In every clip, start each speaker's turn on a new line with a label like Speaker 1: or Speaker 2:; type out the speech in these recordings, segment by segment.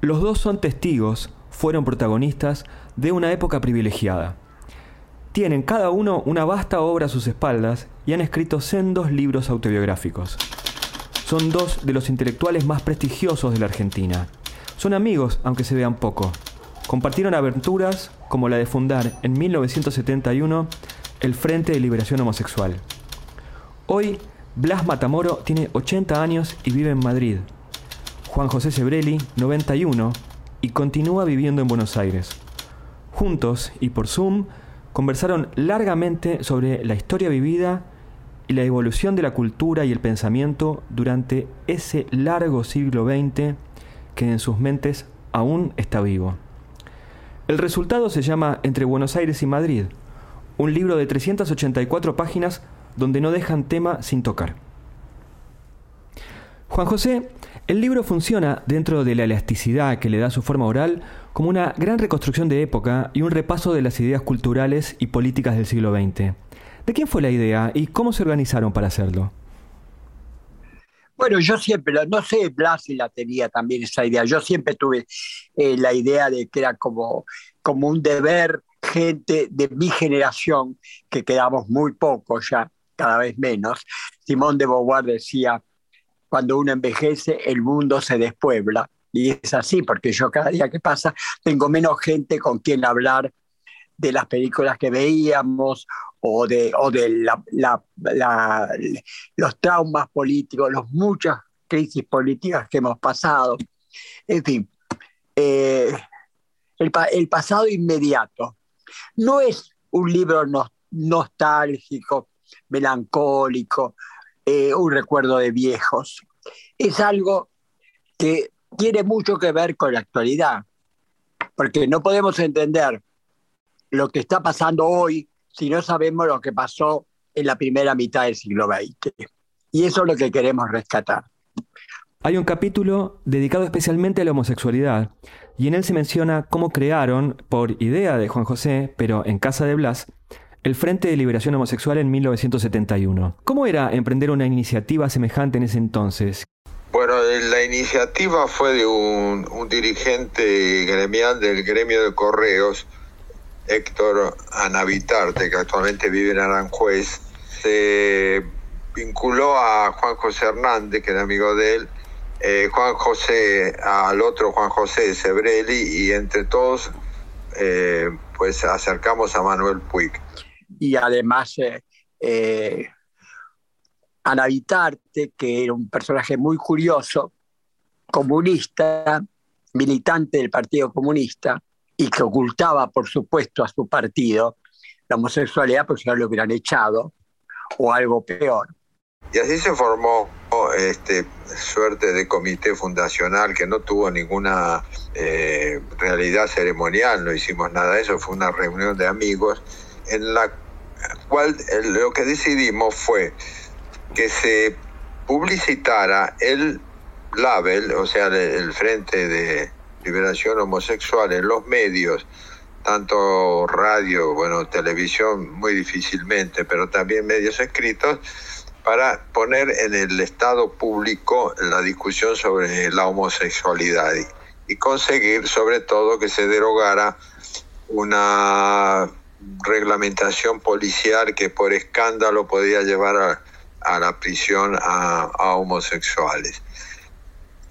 Speaker 1: Los dos son testigos, fueron protagonistas de una época privilegiada. Tienen cada uno una vasta obra a sus espaldas y han escrito sendos libros autobiográficos. Son dos de los intelectuales más prestigiosos de la Argentina. Son amigos, aunque se vean poco. Compartieron aventuras como la de fundar en 1971 el Frente de Liberación Homosexual. Hoy, Blas Matamoro tiene 80 años y vive en Madrid. Juan José Sebrelli, 91, y continúa viviendo en Buenos Aires. Juntos y por Zoom conversaron largamente sobre la historia vivida y la evolución de la cultura y el pensamiento durante ese largo siglo XX que en sus mentes aún está vivo. El resultado se llama Entre Buenos Aires y Madrid, un libro de 384 páginas donde no dejan tema sin tocar. Juan José, el libro funciona dentro de la elasticidad que le da su forma oral como una gran reconstrucción de época y un repaso de las ideas culturales y políticas del siglo XX. ¿De quién fue la idea y cómo se organizaron para hacerlo?
Speaker 2: Bueno, yo siempre, no sé, Blasi la tenía también esa idea, yo siempre tuve eh, la idea de que era como, como un deber gente de mi generación, que quedamos muy pocos ya, cada vez menos. Simón de Beauvoir decía, cuando uno envejece, el mundo se despuebla. Y es así, porque yo cada día que pasa tengo menos gente con quien hablar de las películas que veíamos o de, o de los traumas políticos, las muchas crisis políticas que hemos pasado. En fin, eh, el, pasado inmediato. No es un libro nostálgico, melancólico, eh, un recuerdo de viejos. Es algo que tiene mucho que ver con la actualidad, porque no podemos entender lo que está pasando hoy si no sabemos lo que pasó en la primera mitad del siglo XX. Y eso es lo que queremos rescatar.
Speaker 1: Hay un capítulo dedicado especialmente a la homosexualidad, y en él se menciona cómo crearon, por idea de Juan José, pero en casa de Blas, el Frente de Liberación Homosexual en 1971. ¿Cómo era emprender una iniciativa semejante en ese entonces?
Speaker 3: Bueno, la iniciativa fue de un, un dirigente gremial del gremio de correos, Héctor Anavitarte, que actualmente vive en Aranjuez, se vinculó a Juan José Hernández, que era amigo de él, eh, Juan José, al otro Juan José Sebrelli, y entre todos, eh, pues acercamos a Manuel Puig.
Speaker 2: Y además, eh, Anavitarte, que era un personaje muy curioso, comunista, militante del Partido Comunista, y que ocultaba, por supuesto, a su partido la homosexualidad porque si no lo hubieran echado o algo peor.
Speaker 3: Y así se formó este suerte de comité fundacional que no tuvo ninguna eh, realidad ceremonial, no hicimos nada de eso, fue una reunión de amigos en la cual lo que decidimos fue que se publicitara el label, o sea, el Frente de Liberación Homosexual en los medios, tanto radio, bueno, televisión muy difícilmente, pero también medios escritos, para poner en el Estado público la discusión sobre la homosexualidad y, conseguir sobre todo que se derogara una reglamentación policial que por escándalo podía llevar a, la prisión a, homosexuales.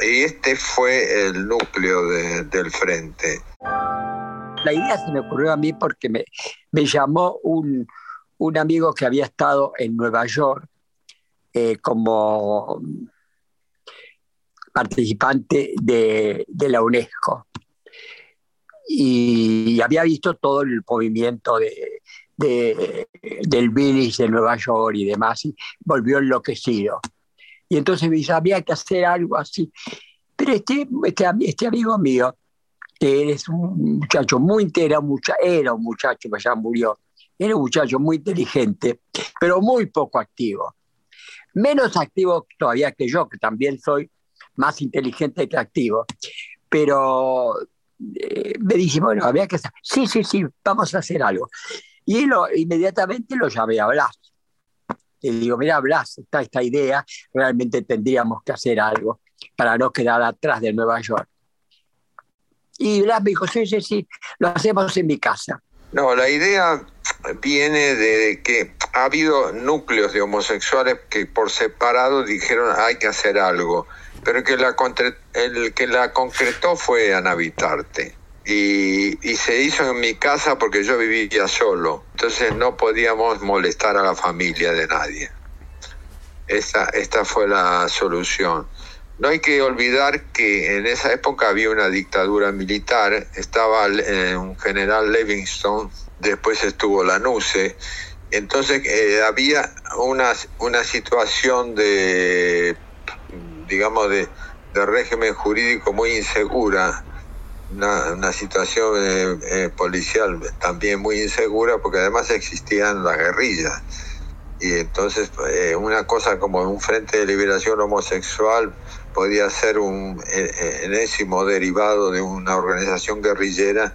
Speaker 3: Y este fue el núcleo del frente.
Speaker 2: La idea se me ocurrió a mí porque me, me llamó un, un amigo que había estado en Nueva York eh, como participante de, la UNESCO. Y había visto todo el movimiento de, del Village de Nueva York y demás, y volvió enloquecido. Y entonces me dice, había que hacer algo así. Pero este, este, este amigo mío, que es un muchacho muy mucha, era un muchacho que ya murió, era un muchacho muy inteligente, pero muy poco activo. Menos activo todavía que yo, que también soy más inteligente que activo. Pero eh, me dice, bueno, había que hacer. Sí, sí, sí, vamos a hacer algo. Y lo, inmediatamente lo llamé a Blas. Le digo, mira, Blas, está esta idea, realmente tendríamos que hacer algo para no quedar atrás de Nueva York. Y Blas me dijo, sí, sí, sí, lo hacemos en mi casa.
Speaker 3: No, la idea viene de que ha habido núcleos de homosexuales que por separado dijeron hay que hacer algo, pero que la, el que la concretó fue Anavitarte. Y, y se hizo en mi casa porque yo vivía solo, entonces no podíamos molestar a la familia de nadie. Esta, esta fue la solución. No hay que olvidar que en esa época había una dictadura militar, estaba eh, un general Livingston, después estuvo la NUCE, entonces eh, había una, una situación de, digamos, de, régimen jurídico muy insegura, una, situación eh, policial también muy insegura, porque además existían las guerrillas. Y entonces una cosa como un frente de liberación homosexual podía ser un eh, eh, enésimo derivado de una organización guerrillera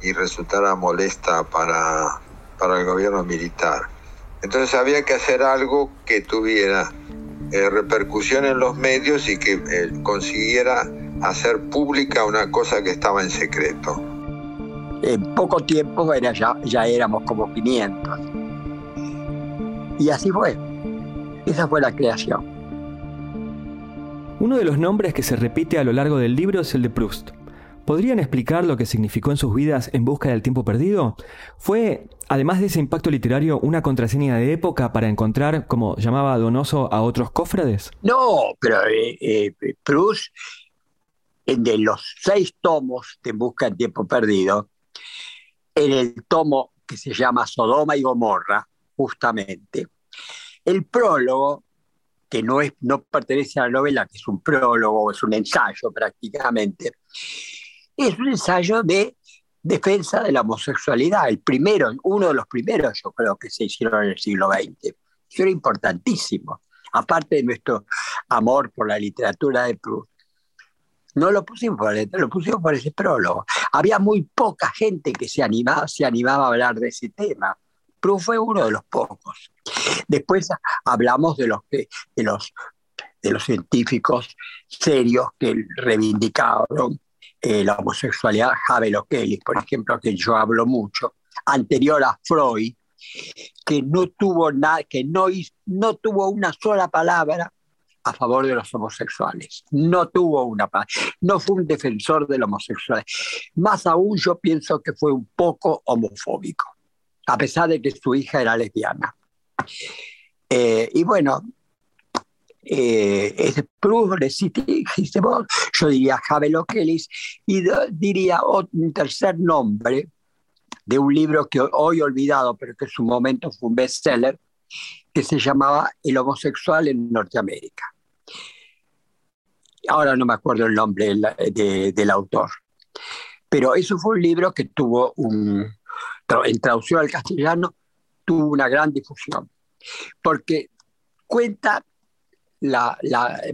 Speaker 3: y resultara molesta para, para el gobierno militar. Entonces había que hacer algo que tuviera eh, repercusión en los medios y que consiguiera hacer pública una cosa que estaba en secreto.
Speaker 2: En poco tiempo era ya, ya éramos como 500. Y así fue. Esa fue la creación.
Speaker 1: Uno de los nombres que se repite a lo largo del libro es el de Proust. ¿Podrían explicar lo que significó en sus vidas en busca del tiempo perdido? ¿Fue, además de ese impacto literario, una contraseña de época para encontrar, como llamaba Donoso, a otros cofrades?
Speaker 2: No, pero eh, eh, Proust, de los seis tomos de En busca del tiempo perdido, en el tomo que se llama Sodoma y Gomorra, justamente, el prólogo que no, es, no pertenece a la novela, que es un prólogo, es un ensayo prácticamente, es un ensayo de defensa de la homosexualidad, el primero, uno de los primeros yo creo que se hicieron en el siglo XX. Era importantísimo, aparte de nuestro amor por la literatura de Proust. No lo pusimos por lo pusimos por ese prólogo. Había muy poca gente que se animaba, se animaba a hablar de ese tema. Proust fue uno de los pocos. Después hablamos de los, de los científicos serios que reivindicaron eh, la homosexualidad, Havel O'Kelly, por ejemplo, que yo hablo mucho, anterior a Freud, que no tuvo nada, que no, no tuvo una sola palabra a favor de los homosexuales. No tuvo una palabra. No fue un defensor de la homosexualidad. Más aún yo pienso que fue un poco homofóbico, a pesar de que su hija era lesbiana. Eh, y bueno, eh, es yo diría Javel O'Kelly, y diría un tercer nombre de un libro que hoy olvidado, pero que en su momento fue un bestseller, que se llamaba El homosexual en Norteamérica. Ahora no me acuerdo el nombre del autor, pero eso fue un libro que tuvo un, en traducción al castellano, tuvo una gran difusión porque cuenta la,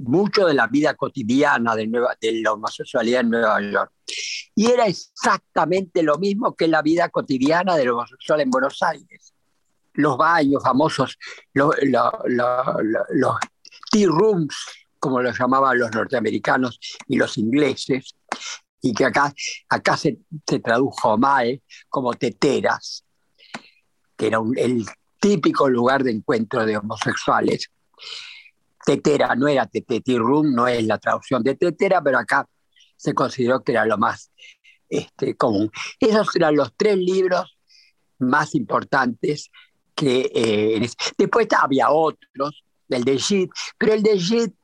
Speaker 2: mucho de la vida cotidiana de, Nueva, de la homosexualidad en Nueva York. Y era exactamente lo mismo que la vida cotidiana de los homosexuales en Buenos Aires. Los baños famosos, los, tea rooms, como los llamaban los norteamericanos y los ingleses, y que acá, acá se, tradujo mal como teteras, que era el típico lugar de encuentro de homosexuales. Tetera no era Teteti Room, no es la traducción de Tetera, pero acá se consideró que era lo más este, común. Esos eran los tres libros más importantes que eh, después había otros, el de Gide, pero el de Gide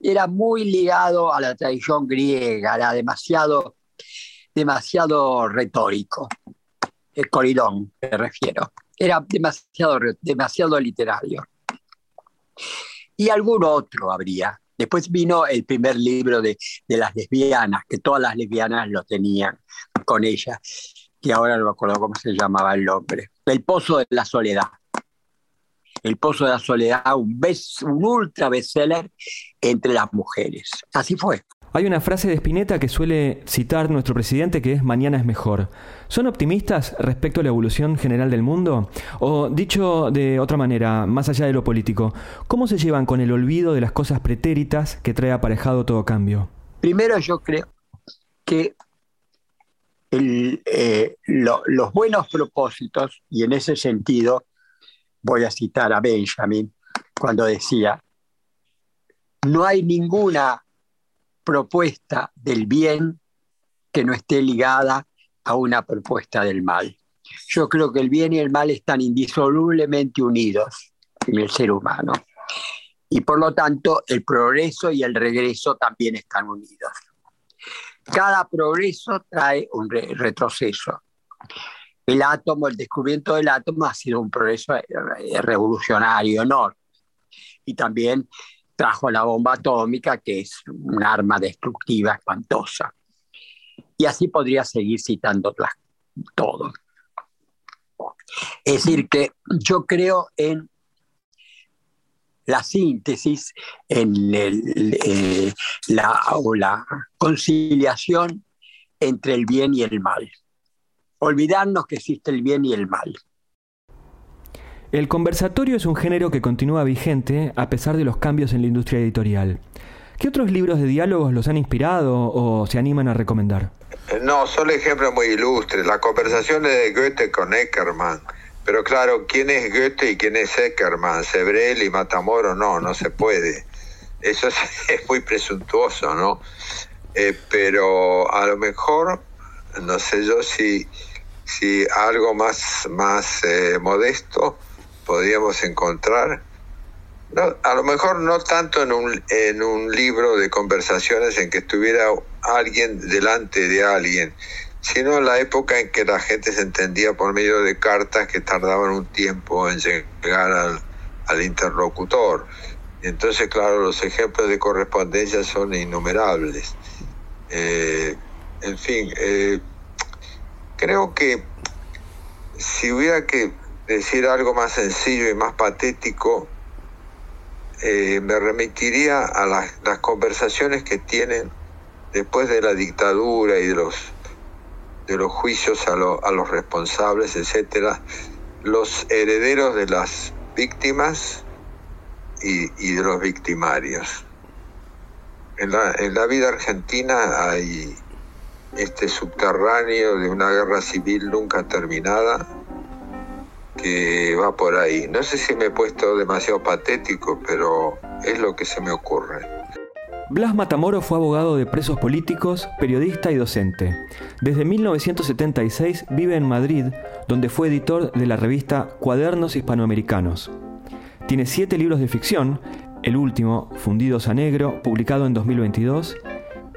Speaker 2: era muy ligado a la tradición griega, era demasiado, demasiado retórico. El Coridón, me refiero era demasiado, demasiado literario. Y algún otro habría, Después vino el primer libro de, de, las lesbianas, que todas las lesbianas lo tenían con ella, que ahora no me acuerdo cómo se llamaba el nombre. El Pozo de la Soledad. El Pozo de la Soledad, un, un ultra bestseller entre las mujeres. Así fue.
Speaker 1: Hay una frase de Spinetta que suele citar nuestro presidente que es mañana es mejor. ¿Son optimistas respecto a la evolución general del mundo? O dicho de otra manera, más allá de lo político, ¿cómo se llevan con el olvido de las cosas pretéritas que trae aparejado todo cambio?
Speaker 2: Primero yo creo que eh, los buenos propósitos, y en ese sentido voy a citar a Benjamin cuando decía, no hay ninguna propuesta del bien que no esté ligada a una propuesta del mal. Yo creo que el bien y el mal están indisolublemente unidos en el ser humano. Y por lo tanto, el progreso y el regreso también están unidos. Cada progreso trae un retroceso. El átomo, el descubrimiento del átomo ha sido un progreso eh, revolucionario enorme. Y también trajo la bomba atómica, que es un arma destructiva espantosa. Y así podría seguir citando todo. Es decir, que yo creo en la síntesis, en eh, la, la conciliación entre el bien y el mal. Olvidarnos que existe el bien y el mal.
Speaker 1: El conversatorio es un género que continúa vigente a pesar de los cambios en la industria editorial. ¿Qué otros libros de diálogos los han inspirado o se animan a recomendar?
Speaker 3: Eh, no, solo ejemplos muy ilustres. La conversación de Goethe con Eckermann. Pero claro, ¿quién es Goethe y quién es Eckermann? Sebrel y Matamoro, no, no se puede. Eso es, muy presuntuoso, ¿no? Eh, pero a lo mejor, no sé yo si, si algo más, más eh, modesto podríamos encontrar, a lo mejor no tanto en un, en un libro de conversaciones en que estuviera alguien delante de alguien, sino en la época en que la gente se entendía por medio de cartas que tardaban un tiempo en llegar al, al interlocutor. Entonces, claro, los ejemplos de correspondencia son innumerables. Eh, en fin, eh, creo que si hubiera que decir algo más sencillo y más patético, eh, me remitiría a las, conversaciones que tienen después de la dictadura y de los, de los juicios a, los responsables, etcétera, los herederos de las víctimas y, de los victimarios. En la vida argentina hay este subterráneo de una guerra civil nunca terminada, que va por ahí. No sé si me he puesto demasiado patético, pero es lo que se me ocurre.
Speaker 1: Blas Matamoro fue abogado de presos políticos, periodista y docente. Desde 1976 vive en Madrid, donde fue editor de la revista Cuadernos Hispanoamericanos. Tiene siete libros de ficción, el último, Fundidos a Negro, publicado en 2022,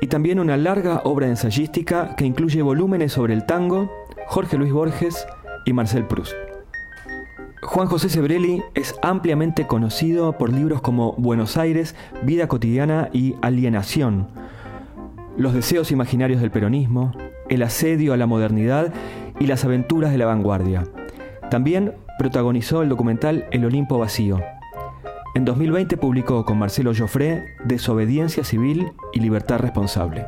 Speaker 1: y también una larga obra ensayística que incluye volúmenes sobre el tango, Jorge Luis Borges y Marcel Proust. Juan José Sebrelli es ampliamente conocido por libros como Buenos Aires, Vida cotidiana y Alienación, Los deseos imaginarios del peronismo, El asedio a la modernidad y Las aventuras de la vanguardia. También protagonizó el documental El Olimpo Vacío. En 2020 publicó con Marcelo Joffre Desobediencia Civil y Libertad Responsable.